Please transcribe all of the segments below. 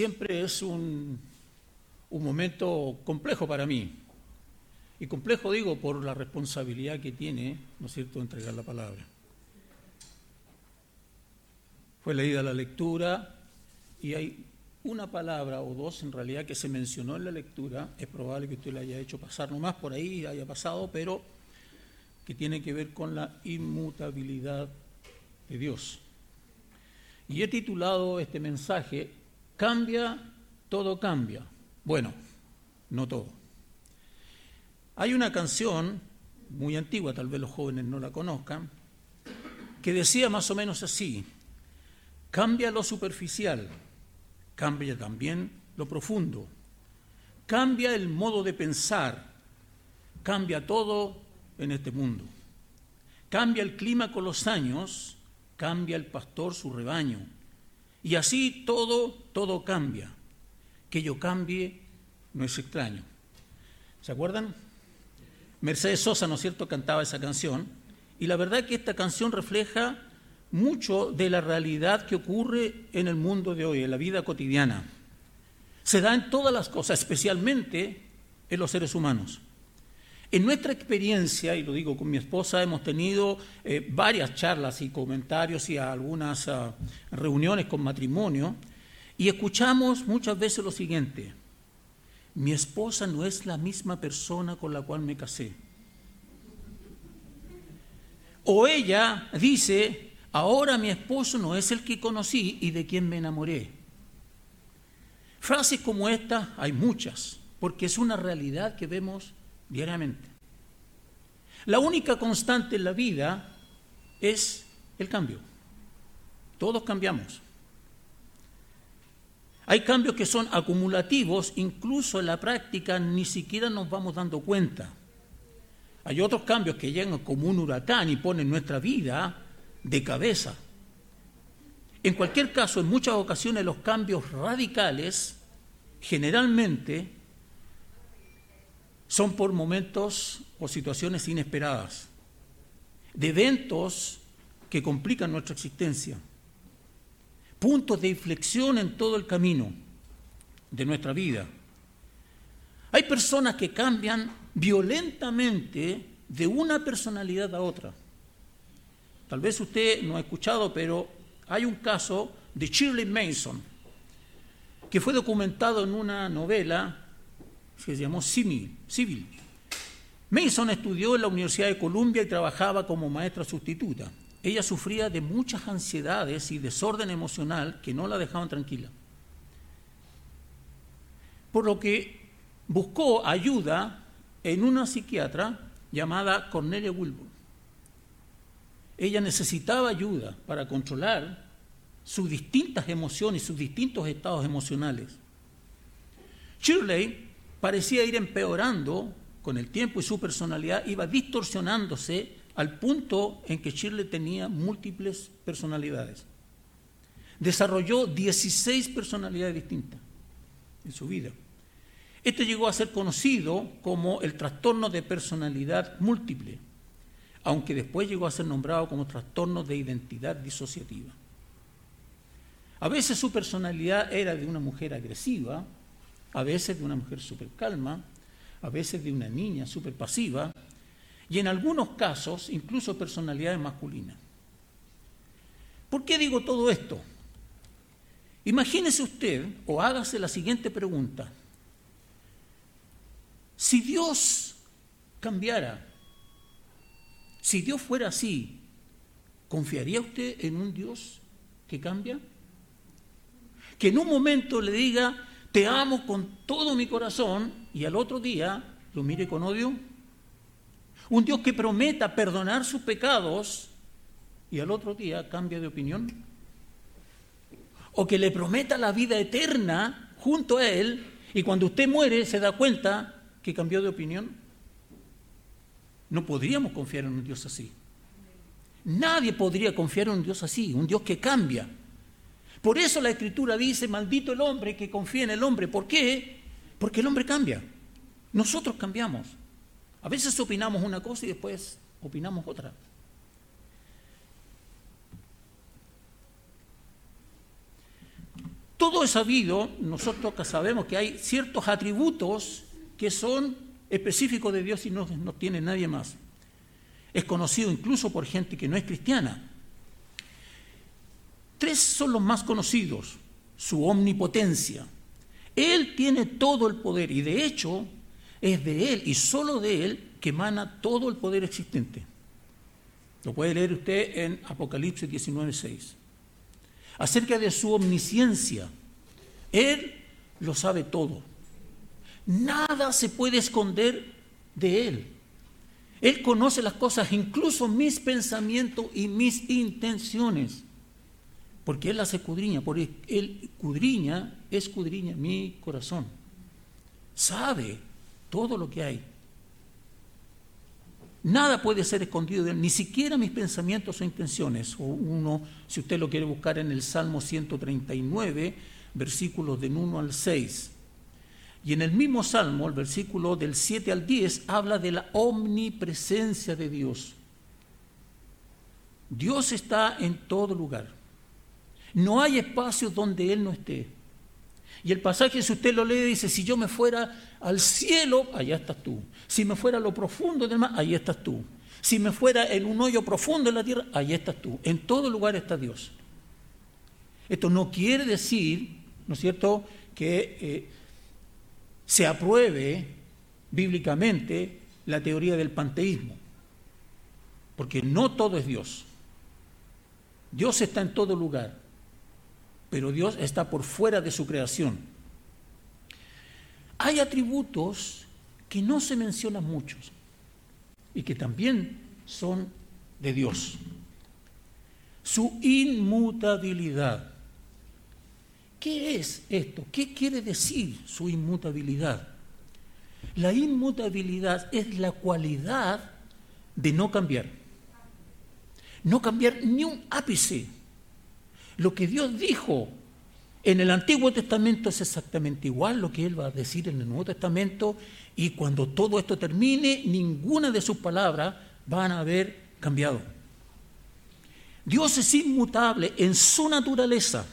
siempre es un, un momento complejo para mí. Y complejo digo por la responsabilidad que tiene, ¿no es cierto?, entregar la palabra. Fue leída la lectura y hay una palabra o dos en realidad que se mencionó en la lectura, es probable que usted le haya hecho pasar nomás por ahí, haya pasado, pero que tiene que ver con la inmutabilidad de Dios. Y he titulado este mensaje, Cambia, todo cambia. Bueno, no todo. Hay una canción muy antigua, tal vez los jóvenes no la conozcan, que decía más o menos así, cambia lo superficial, cambia también lo profundo, cambia el modo de pensar, cambia todo en este mundo. Cambia el clima con los años, cambia el pastor su rebaño. Y así todo, todo cambia. Que yo cambie no es extraño. ¿Se acuerdan? Mercedes Sosa, ¿no es cierto?, cantaba esa canción. Y la verdad es que esta canción refleja mucho de la realidad que ocurre en el mundo de hoy, en la vida cotidiana. Se da en todas las cosas, especialmente en los seres humanos. En nuestra experiencia, y lo digo con mi esposa, hemos tenido eh, varias charlas y comentarios y algunas ah, reuniones con matrimonio, y escuchamos muchas veces lo siguiente, mi esposa no es la misma persona con la cual me casé. O ella dice, ahora mi esposo no es el que conocí y de quien me enamoré. Frases como esta hay muchas, porque es una realidad que vemos diariamente. La única constante en la vida es el cambio. Todos cambiamos. Hay cambios que son acumulativos, incluso en la práctica ni siquiera nos vamos dando cuenta. Hay otros cambios que llegan como un huracán y ponen nuestra vida de cabeza. En cualquier caso, en muchas ocasiones los cambios radicales generalmente son por momentos o situaciones inesperadas, de eventos que complican nuestra existencia, puntos de inflexión en todo el camino de nuestra vida. Hay personas que cambian violentamente de una personalidad a otra. Tal vez usted no ha escuchado, pero hay un caso de Shirley Mason, que fue documentado en una novela se llamó Civil. Mason estudió en la Universidad de Columbia y trabajaba como maestra sustituta. Ella sufría de muchas ansiedades y desorden emocional que no la dejaban tranquila. Por lo que buscó ayuda en una psiquiatra llamada Cornelia Wilbur. Ella necesitaba ayuda para controlar sus distintas emociones, sus distintos estados emocionales. Shirley parecía ir empeorando con el tiempo y su personalidad iba distorsionándose al punto en que Shirley tenía múltiples personalidades. Desarrolló 16 personalidades distintas en su vida. Este llegó a ser conocido como el trastorno de personalidad múltiple, aunque después llegó a ser nombrado como trastorno de identidad disociativa. A veces su personalidad era de una mujer agresiva, a veces de una mujer súper calma, a veces de una niña súper pasiva, y en algunos casos incluso personalidades masculinas. ¿Por qué digo todo esto? Imagínese usted o hágase la siguiente pregunta. Si Dios cambiara, si Dios fuera así, ¿confiaría usted en un Dios que cambia? Que en un momento le diga, te amo con todo mi corazón y al otro día lo mire con odio? Un Dios que prometa perdonar sus pecados y al otro día cambia de opinión. O que le prometa la vida eterna junto a Él y cuando usted muere se da cuenta que cambió de opinión. No podríamos confiar en un Dios así. Nadie podría confiar en un Dios así, un Dios que cambia. Por eso la escritura dice, maldito el hombre que confía en el hombre. ¿Por qué? Porque el hombre cambia. Nosotros cambiamos. A veces opinamos una cosa y después opinamos otra. Todo es sabido, nosotros sabemos que hay ciertos atributos que son específicos de Dios y no, no tiene nadie más. Es conocido incluso por gente que no es cristiana. Tres son los más conocidos. Su omnipotencia. Él tiene todo el poder y de hecho es de Él y solo de Él que emana todo el poder existente. Lo puede leer usted en Apocalipsis 19.6. Acerca de su omnisciencia, Él lo sabe todo. Nada se puede esconder de Él. Él conoce las cosas, incluso mis pensamientos y mis intenciones, porque Él las escudriña, porque Él escudriña, escudriña mi corazón. Sabe todo lo que hay. Nada puede ser escondido de él, ni siquiera mis pensamientos o intenciones. O uno, si usted lo quiere buscar en el Salmo 139, versículos del 1 al 6. Y en el mismo Salmo, el versículo del 7 al 10, habla de la omnipresencia de Dios. Dios está en todo lugar. No hay espacio donde Él no esté. Y el pasaje, si usted lo lee, dice, si yo me fuera al cielo, allá estás tú. Si me fuera a lo profundo del mar, allá estás tú. Si me fuera en un hoyo profundo en la tierra, allá estás tú. En todo lugar está Dios. Esto no quiere decir, ¿no es cierto?, que eh, se apruebe bíblicamente la teoría del panteísmo. Porque no todo es Dios. Dios está en todo lugar, pero Dios está por fuera de su creación. Hay atributos que no se mencionan muchos y que también son de Dios. Su inmutabilidad. ¿Qué es esto? ¿Qué quiere decir su inmutabilidad? La inmutabilidad es la cualidad de no cambiar. No cambiar ni un ápice. Lo que Dios dijo en el Antiguo Testamento es exactamente igual lo que Él va a decir en el Nuevo Testamento y cuando todo esto termine, ninguna de sus palabras van a haber cambiado. Dios es inmutable en su naturaleza,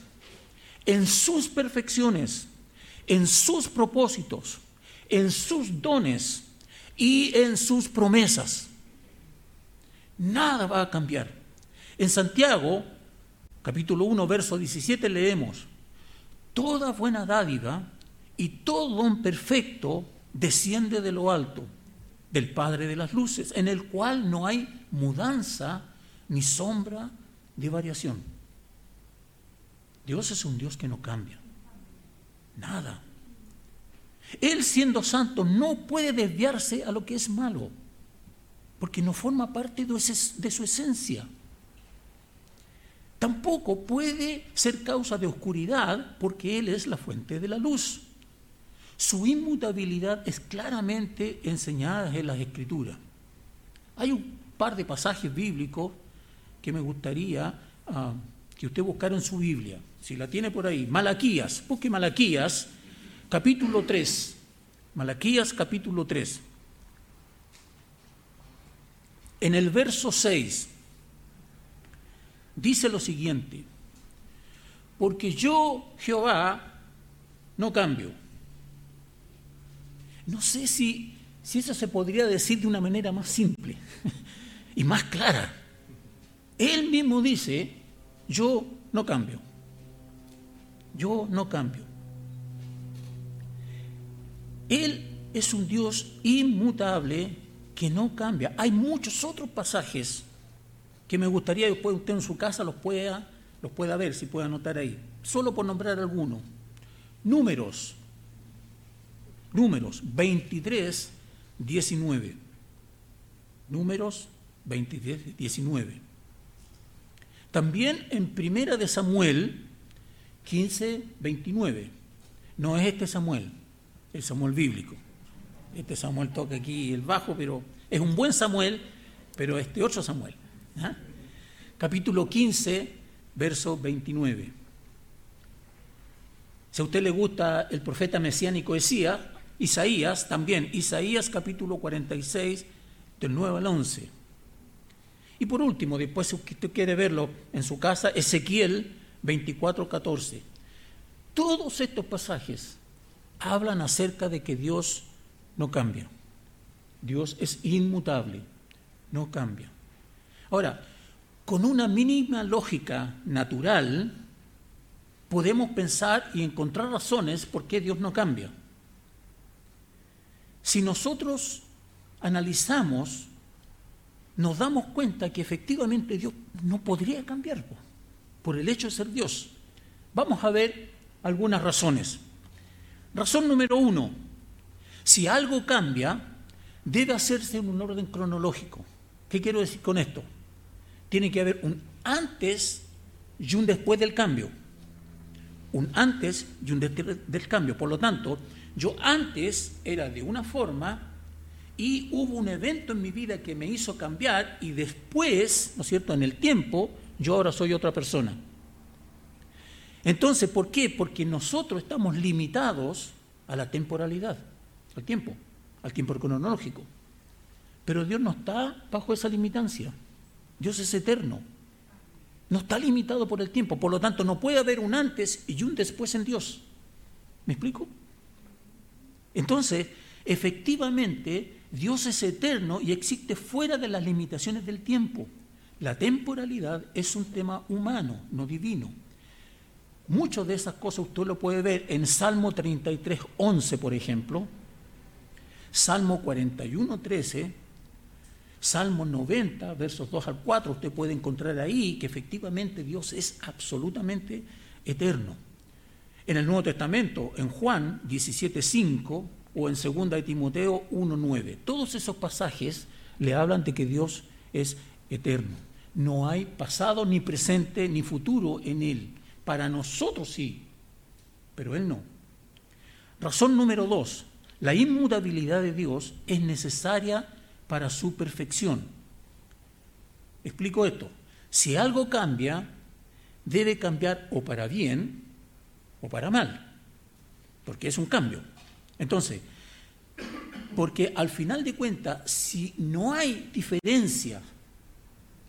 en sus perfecciones, en sus propósitos, en sus dones y en sus promesas. Nada va a cambiar. En Santiago, capítulo 1, verso 17, leemos, toda buena dádiva y todo don perfecto desciende de lo alto, del Padre de las Luces, en el cual no hay mudanza ni sombra de variación. Dios es un Dios que no cambia. Nada. Él siendo santo no puede desviarse a lo que es malo, porque no forma parte de su esencia. Tampoco puede ser causa de oscuridad porque Él es la fuente de la luz. Su inmutabilidad es claramente enseñada en las Escrituras. Hay un par de pasajes bíblicos que me gustaría ah, que usted buscara en su Biblia. Si la tiene por ahí, Malaquías, busque Malaquías, capítulo 3. Malaquías, capítulo 3. En el verso 6 dice lo siguiente, porque yo, Jehová, no cambio. No sé si, si eso se podría decir de una manera más simple y más clara. Él mismo dice, yo no cambio. Yo no cambio. Él es un Dios inmutable que no cambia. Hay muchos otros pasajes que me gustaría que usted en su casa los pueda, los pueda ver, si puede anotar ahí. Solo por nombrar alguno. Números. Números 23, 19. Números 23, 19. También en Primera de Samuel 15, 29. No es este Samuel, el Samuel bíblico. Este Samuel toca aquí el bajo, pero es un buen Samuel, pero este otro Samuel. Capítulo 15, verso 29. Si a usted le gusta el profeta mesiánico Isaías, también, Isaías capítulo 46, del 9 al 11. Y por último, después si usted quiere verlo en su casa, Ezequiel 24, 14. Todos estos pasajes hablan acerca de que Dios no cambia. Dios es inmutable, no cambia. Ahora, con una mínima lógica natural, podemos pensar y encontrar razones por qué Dios no cambia. Si nosotros analizamos, nos damos cuenta que efectivamente Dios no podría cambiar por el hecho de ser Dios. Vamos a ver algunas razones. Razón número uno, si algo cambia, debe hacerse en un orden cronológico. ¿Qué quiero decir con esto? Tiene que haber un antes y un después del cambio. Un antes y un después del cambio. Por lo tanto, yo antes era de una forma y hubo un evento en mi vida que me hizo cambiar y después, ¿no es cierto?, en el tiempo, yo ahora soy otra persona. Entonces, ¿por qué? Porque nosotros estamos limitados a la temporalidad, al tiempo, al tiempo cronológico. Pero Dios no está bajo esa limitancia. Dios es eterno. No está limitado por el tiempo. Por lo tanto, no puede haber un antes y un después en Dios. ¿Me explico? Entonces, efectivamente, Dios es eterno y existe fuera de las limitaciones del tiempo. La temporalidad es un tema humano, no divino. Muchas de esas cosas usted lo puede ver en Salmo 33, 11, por ejemplo, Salmo 41, 13, Salmo 90, versos 2 al 4, usted puede encontrar ahí que efectivamente Dios es absolutamente eterno. En el Nuevo Testamento, en Juan 17, 5 o en 2 de Timoteo 1, 9, todos esos pasajes le hablan de que Dios es eterno. No hay pasado, ni presente, ni futuro en Él. Para nosotros sí, pero Él no. Razón número dos, la inmutabilidad de Dios es necesaria para su perfección. Explico esto. Si algo cambia, debe cambiar o para bien o para mal, porque es un cambio. Entonces, porque al final de cuentas, si no hay diferencia,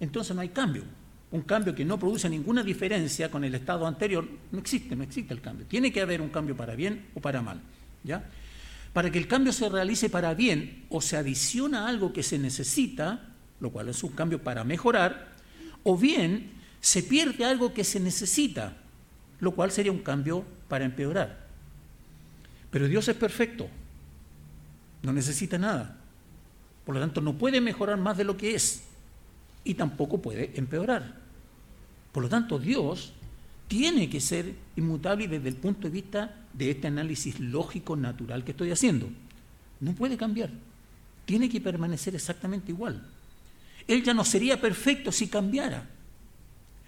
entonces no hay cambio un cambio que no produce ninguna diferencia con el estado anterior, no existe, no existe el cambio. Tiene que haber un cambio para bien o para mal. ¿ya? Para que el cambio se realice para bien o se adiciona algo que se necesita, lo cual es un cambio para mejorar, o bien se pierde algo que se necesita, lo cual sería un cambio para empeorar. Pero Dios es perfecto, no necesita nada. Por lo tanto, no puede mejorar más de lo que es y tampoco puede empeorar. Por lo tanto, Dios tiene que ser inmutable desde el punto de vista de este análisis lógico natural que estoy haciendo. No puede cambiar. Tiene que permanecer exactamente igual. Él ya no sería perfecto si cambiara.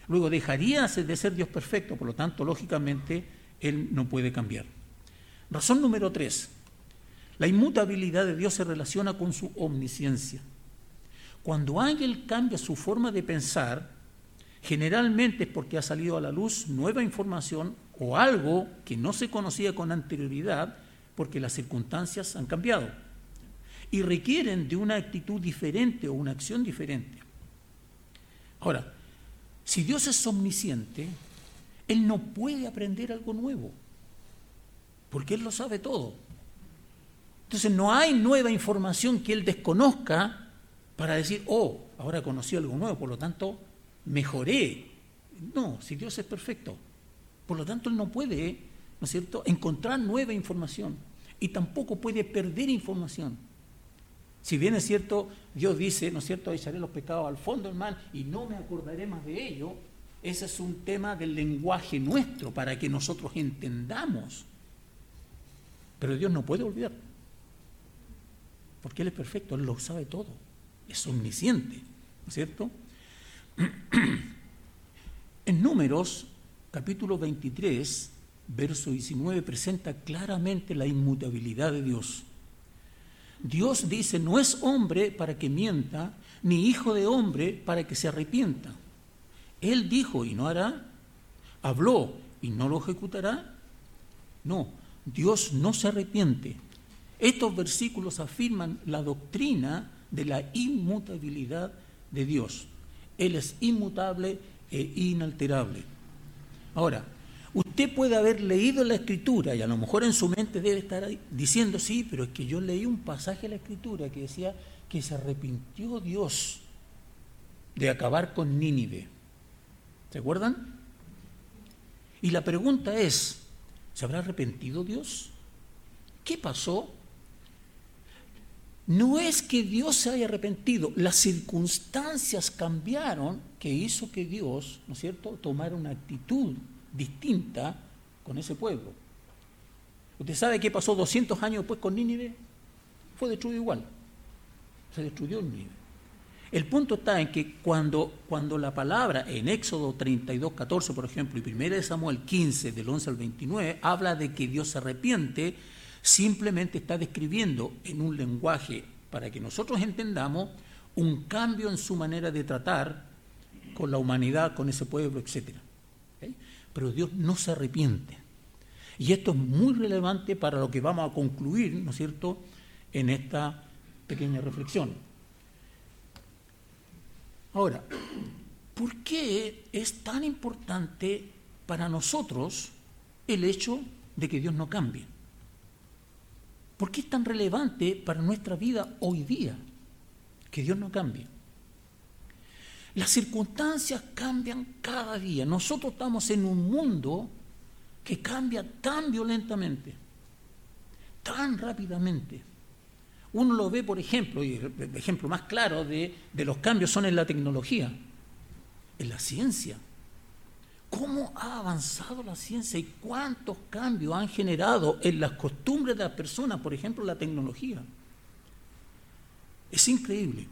Luego dejaría de ser Dios perfecto, por lo tanto, lógicamente, Él no puede cambiar. Razón número tres. La inmutabilidad de Dios se relaciona con su omnisciencia. Cuando alguien cambia su forma de pensar, generalmente es porque ha salido a la luz nueva información o algo que no se conocía con anterioridad porque las circunstancias han cambiado y requieren de una actitud diferente o una acción diferente. Ahora, si Dios es omnisciente, Él no puede aprender algo nuevo, porque Él lo sabe todo. Entonces no hay nueva información que Él desconozca para decir, oh, ahora conocí algo nuevo, por lo tanto, mejoré. No, si Dios es perfecto. Por lo tanto, Él no puede, ¿no es cierto?, encontrar nueva información y tampoco puede perder información. Si bien es cierto, Dios dice, ¿no es cierto?, echaré los pecados al fondo del mal y no me acordaré más de ello, ese es un tema del lenguaje nuestro para que nosotros entendamos. Pero Dios no puede olvidar, porque Él es perfecto, Él lo sabe todo es omnisciente, ¿no es cierto? En Números, capítulo 23, verso 19, presenta claramente la inmutabilidad de Dios. Dios dice, no es hombre para que mienta, ni hijo de hombre para que se arrepienta. Él dijo y no hará, habló y no lo ejecutará. No, Dios no se arrepiente. Estos versículos afirman la doctrina de la inmutabilidad de Dios. Él es inmutable e inalterable. Ahora, Usted puede haber leído la escritura y a lo mejor en su mente debe estar diciendo, sí, pero es que yo leí un pasaje de la escritura que decía que se arrepintió Dios de acabar con Nínive. ¿Se acuerdan? Y la pregunta es, ¿se habrá arrepentido Dios? ¿Qué pasó? No es que Dios se haya arrepentido, las circunstancias cambiaron que hizo que Dios, ¿no es cierto?, tomara una actitud distinta con ese pueblo. ¿Usted sabe qué pasó 200 años después con Nínive? Fue destruido igual. Se destruyó Nínive. El punto está en que cuando, cuando la palabra en Éxodo 32, 14, por ejemplo, y 1 Samuel 15, del 11 al 29, habla de que Dios se arrepiente, simplemente está describiendo en un lenguaje para que nosotros entendamos un cambio en su manera de tratar con la humanidad, con ese pueblo, etc. Pero Dios no se arrepiente. Y esto es muy relevante para lo que vamos a concluir, ¿no es cierto?, en esta pequeña reflexión. Ahora, ¿por qué es tan importante para nosotros el hecho de que Dios no cambie? ¿Por qué es tan relevante para nuestra vida hoy día que Dios no cambie? Las circunstancias cambian cada día. Nosotros estamos en un mundo que cambia tan violentamente, tan rápidamente. Uno lo ve, por ejemplo, y el ejemplo más claro de, los cambios son en la tecnología, en la ciencia. ¿Cómo ha avanzado la ciencia y cuántos cambios han generado en las costumbres de las personas, por ejemplo, la tecnología? Es increíble.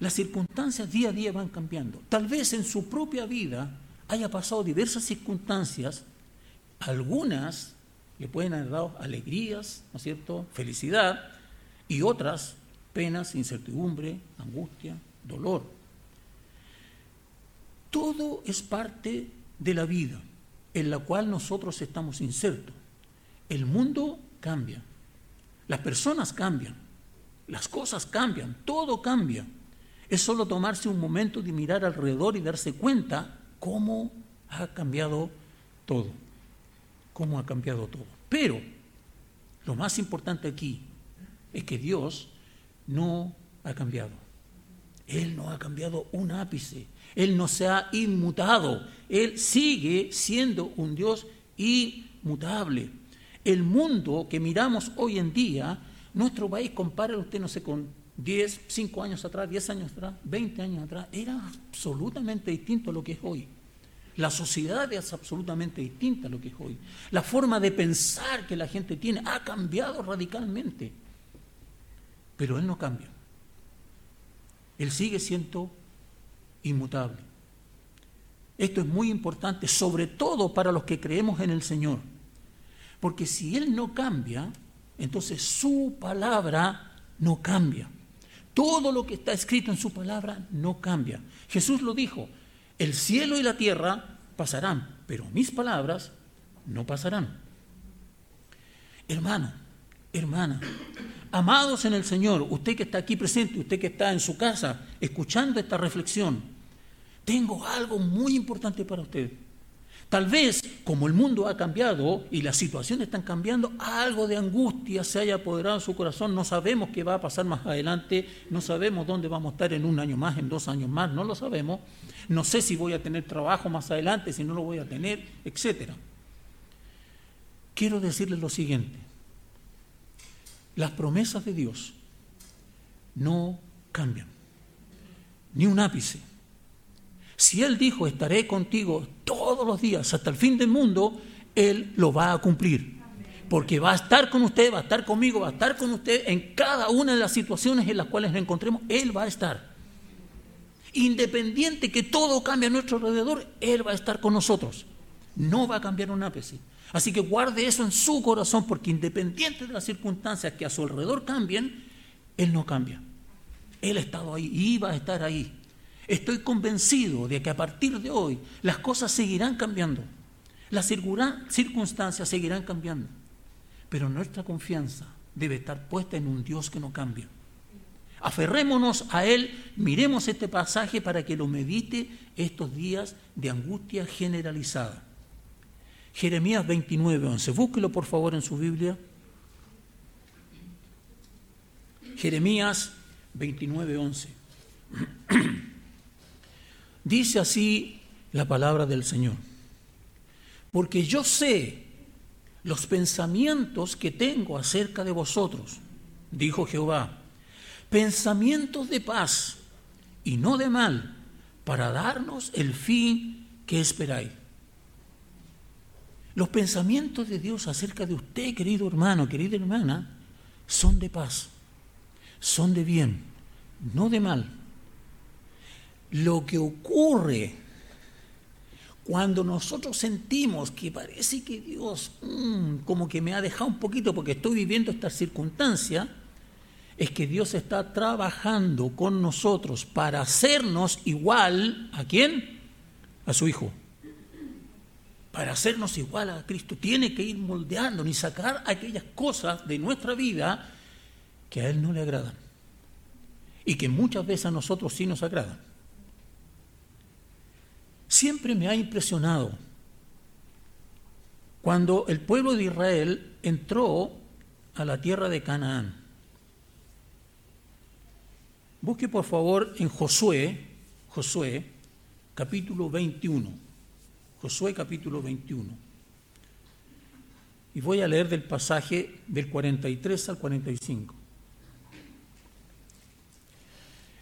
Las circunstancias día a día van cambiando. Tal vez en su propia vida haya pasado diversas circunstancias, algunas le pueden haber dado alegrías, ¿no es cierto?, felicidad, y otras penas, incertidumbre, angustia, dolor. Todo es parte de la vida en la cual nosotros estamos insertos. El mundo cambia, las personas cambian, las cosas cambian, todo cambia. Es solo tomarse un momento de mirar alrededor y darse cuenta cómo ha cambiado todo, cómo ha cambiado todo. Pero lo más importante aquí es que Dios no ha cambiado. Él no ha cambiado un ápice. Él no se ha inmutado. Él sigue siendo un Dios inmutable. El mundo que miramos hoy en día, nuestro país, compara usted, no sé, con 10, 5 años atrás, 10 años atrás, 20 años atrás, era absolutamente distinto a lo que es hoy. La sociedad es absolutamente distinta a lo que es hoy. La forma de pensar que la gente tiene ha cambiado radicalmente. Pero Él no cambia. Él sigue siendo inmutable. Esto es muy importante, sobre todo para los que creemos en el Señor. Porque si Él no cambia, entonces su palabra no cambia. Todo lo que está escrito en su palabra no cambia. Jesús lo dijo, el cielo y la tierra pasarán, pero mis palabras no pasarán. Hermano, hermana, Amados en el Señor, usted que está aquí presente, usted que está en su casa escuchando esta reflexión, tengo algo muy importante para usted. Tal vez, como el mundo ha cambiado y las situaciones están cambiando, algo de angustia se haya apoderado en su corazón. No sabemos qué va a pasar más adelante, no sabemos dónde vamos a estar en un año más, en dos años más, no lo sabemos. No sé si voy a tener trabajo más adelante, si no lo voy a tener, etc. Quiero decirles lo siguiente. Las promesas de Dios no cambian, ni un ápice. Si Él dijo, estaré contigo todos los días hasta el fin del mundo, Él lo va a cumplir. Porque va a estar con usted, va a estar conmigo, va a estar con usted en cada una de las situaciones en las cuales nos encontremos, Él va a estar. Independiente que todo cambie a nuestro alrededor, Él va a estar con nosotros. No va a cambiar un ápice. Así que guarde eso en su corazón porque independiente de las circunstancias que a su alrededor cambien, Él no cambia. Él ha estado ahí y va a estar ahí. Estoy convencido de que a partir de hoy las cosas seguirán cambiando. Las circunstancias seguirán cambiando. Pero nuestra confianza debe estar puesta en un Dios que no cambia. Aferrémonos a Él, miremos este pasaje para que lo medite estos días de angustia generalizada. Jeremías 29, 11. Búsquelo por favor en su Biblia. Jeremías 29, 11. Dice así la palabra del Señor. Porque yo sé los pensamientos que tengo acerca de vosotros, dijo Jehová, pensamientos de paz y no de mal, para darnos el fin que esperáis. Los pensamientos de Dios acerca de usted, querido hermano, querida hermana, son de paz, son de bien, no de mal. Lo que ocurre cuando nosotros sentimos que parece que Dios mm, como que me ha dejado un poquito porque estoy viviendo esta circunstancia, es que Dios está trabajando con nosotros para hacernos igual a quién? A su Hijo. Para hacernos igual a Cristo. Tiene que ir moldeando y sacar aquellas cosas de nuestra vida que a Él no le agradan. Y que muchas veces a nosotros sí nos agradan siempre me ha impresionado cuando el pueblo de Israel entró a la tierra de Canaán. Busque por favor en Josué, Josué capítulo 21. Josué capítulo 21. Y voy a leer del pasaje del 43 al 45.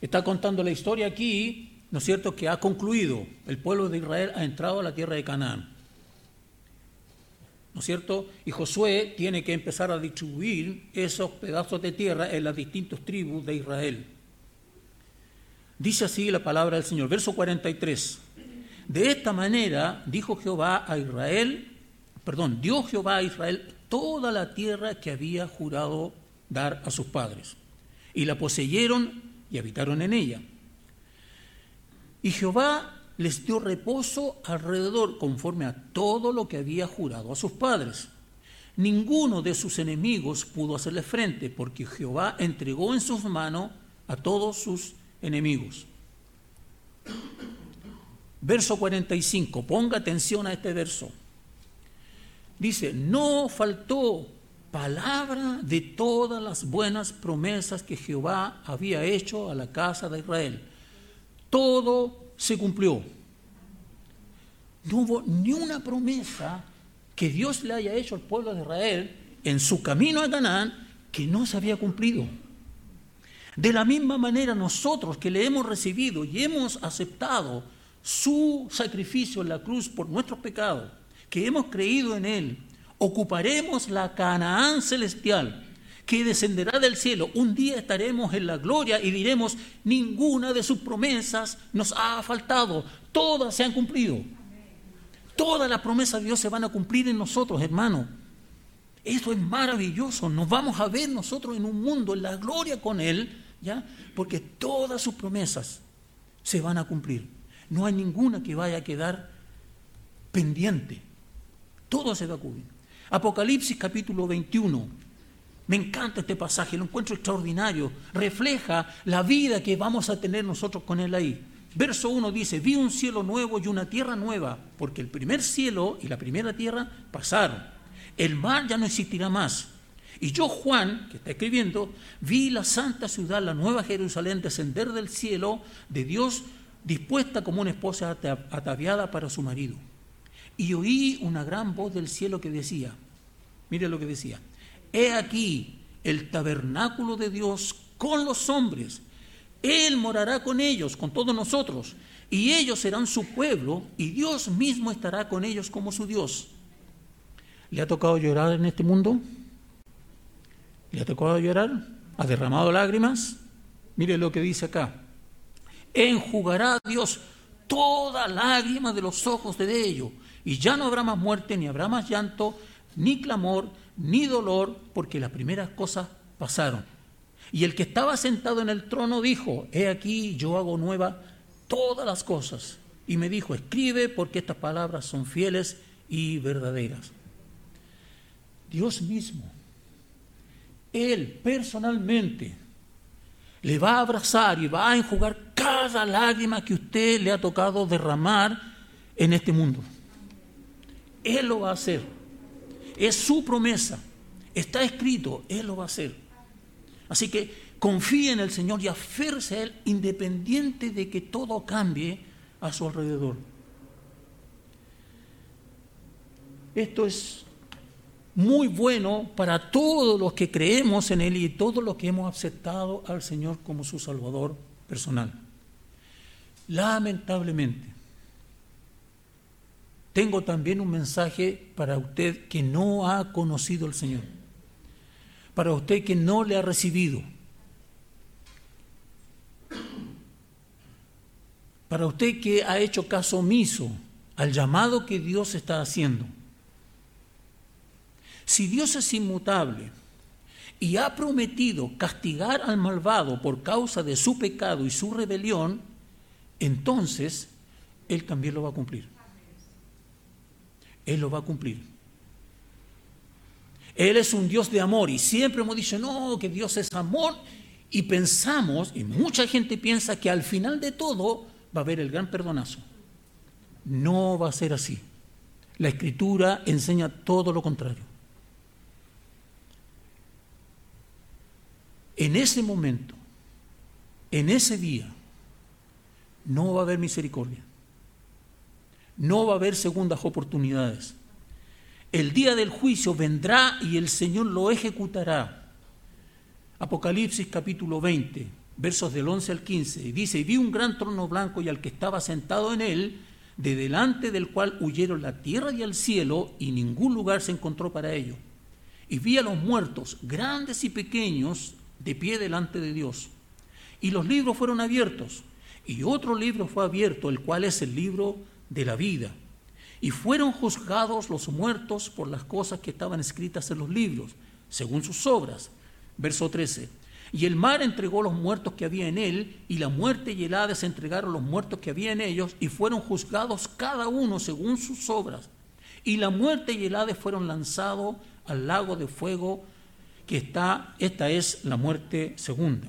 Está contando la historia aquí ¿no es cierto?, que ha concluido, el pueblo de Israel ha entrado a la tierra de Canaán. ¿No es cierto? Y Josué tiene que empezar a distribuir esos pedazos de tierra en las distintas tribus de Israel. Dice así la palabra del Señor, verso 43. De esta manera dijo Jehová a Israel, perdón, dio Jehová a Israel toda la tierra que había jurado dar a sus padres. Y la poseyeron y habitaron en ella. Y Jehová les dio reposo alrededor conforme a todo lo que había jurado a sus padres. Ninguno de sus enemigos pudo hacerle frente porque Jehová entregó en sus manos a todos sus enemigos. Verso 45, ponga atención a este verso. Dice, no faltó palabra de todas las buenas promesas que Jehová había hecho a la casa de Israel todo se cumplió. No hubo ni una promesa que Dios le haya hecho al pueblo de Israel en su camino a Canaán que no se había cumplido. De la misma manera nosotros que le hemos recibido y hemos aceptado su sacrificio en la cruz por nuestros pecados, que hemos creído en él, ocuparemos la Canaán celestial que descenderá del cielo. Un día estaremos en la gloria y diremos, ninguna de sus promesas nos ha faltado, todas se han cumplido. Todas las promesas de Dios se van a cumplir en nosotros, hermano. Eso es maravilloso. Nos vamos a ver nosotros en un mundo, en la gloria con Él, ¿ya? Porque todas sus promesas se van a cumplir. No hay ninguna que vaya a quedar pendiente. Todo se va a cumplir. Apocalipsis capítulo 21, me encanta este pasaje, lo encuentro extraordinario. Refleja la vida que vamos a tener nosotros con Él ahí. Verso 1 dice, vi un cielo nuevo y una tierra nueva, porque el primer cielo y la primera tierra pasaron. El mar ya no existirá más. Y yo, Juan, que está escribiendo, vi la santa ciudad, la nueva Jerusalén, descender del cielo de Dios, dispuesta como una esposa ataviada para su marido. Y oí una gran voz del cielo que decía, mire lo que decía, He aquí el tabernáculo de Dios con los hombres. Él morará con ellos, con todos nosotros, y ellos serán su pueblo, y Dios mismo estará con ellos como su Dios. ¿Le ha tocado llorar en este mundo? ¿Le ha tocado llorar? ¿Ha derramado lágrimas? Mire lo que dice acá. Enjugará Dios toda lágrima de los ojos de ellos, y ya no habrá más muerte, ni habrá más llanto, ni clamor, ni dolor, porque las primeras cosas pasaron. Y el que estaba sentado en el trono dijo, he aquí yo hago nueva todas las cosas. Y me dijo, escribe porque estas palabras son fieles y verdaderas. Dios mismo, Él personalmente, le va a abrazar y va a enjugar cada lágrima que usted le ha tocado derramar en este mundo. Él lo va a hacer. Es su promesa. Está escrito, Él lo va a hacer. Así que confíe en el Señor y aférese a Él independiente de que todo cambie a su alrededor. Esto es muy bueno para todos los que creemos en Él y todos los que hemos aceptado al Señor como su Salvador personal. Lamentablemente, tengo también un mensaje para usted que no ha conocido al Señor, para usted que no le ha recibido, para usted que ha hecho caso omiso al llamado que Dios está haciendo. Si Dios es inmutable y ha prometido castigar al malvado por causa de su pecado y su rebelión, entonces Él también lo va a cumplir. Él lo va a cumplir. Él es un Dios de amor y siempre hemos dicho, no, que Dios es amor. Y pensamos, y mucha gente piensa que al final de todo va a haber el gran perdonazo. No va a ser así. La escritura enseña todo lo contrario. En ese momento, en ese día, no va a haber misericordia. No va a haber segundas oportunidades. El día del juicio vendrá y el Señor lo ejecutará. Apocalipsis capítulo 20, versos del 11 al 15, dice, y vi un gran trono blanco y al que estaba sentado en él, de delante del cual huyeron la tierra y el cielo, y ningún lugar se encontró para ello. Y vi a los muertos, grandes y pequeños, de pie delante de Dios. Y los libros fueron abiertos, y otro libro fue abierto, el cual es el libro de la vida. Y fueron juzgados los muertos por las cosas que estaban escritas en los libros, según sus obras. Verso 13. Y el mar entregó los muertos que había en él, y la muerte y el Hades entregaron los muertos que había en ellos, y fueron juzgados cada uno según sus obras. Y la muerte y el Hades fueron lanzados al lago de fuego, que está, esta es la muerte segunda.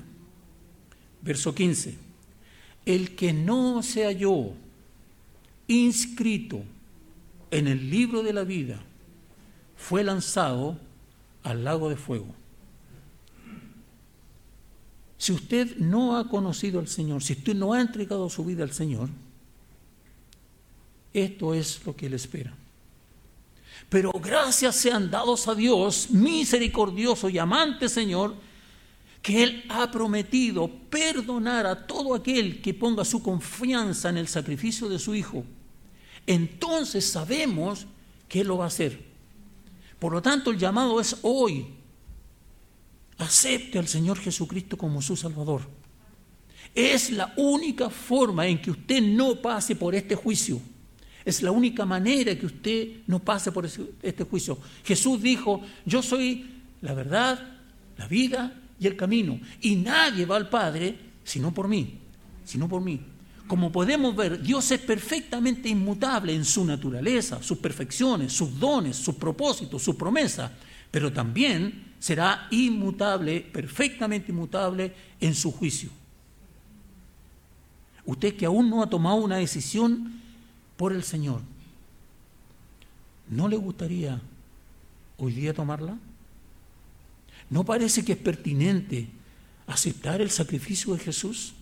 Verso 15. El que no se halló inscrito en el libro de la vida fue lanzado al lago de fuego. Si usted no ha conocido al Señor, si usted no ha entregado su vida al Señor, esto es lo que le espera. Pero gracias sean dados a Dios, misericordioso y amante Señor, que Él ha prometido perdonar a todo aquel que ponga su confianza en el sacrificio de su Hijo, entonces sabemos que Él lo va a hacer. Por lo tanto, el llamado es hoy. Acepte al Señor Jesucristo como su Salvador. Es la única forma en que usted no pase por este juicio. Es la única manera que usted no pase por este juicio. Jesús dijo, yo soy la verdad, la vida y el camino. Y nadie va al Padre sino por mí, sino por mí. Como podemos ver, Dios es perfectamente inmutable en su naturaleza, sus perfecciones, sus dones, sus propósitos, sus promesas, pero también será inmutable, perfectamente inmutable en su juicio. Usted que aún no ha tomado una decisión por el Señor, ¿no le gustaría hoy día tomarla? ¿No parece que es pertinente aceptar el sacrificio de Jesús?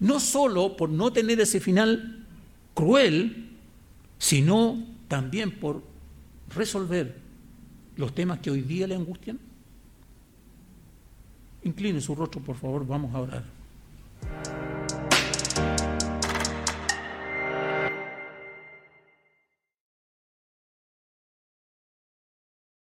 No solo por no tener ese final cruel, sino también por resolver los temas que hoy día le angustian. Incline su rostro, por favor, vamos a orar.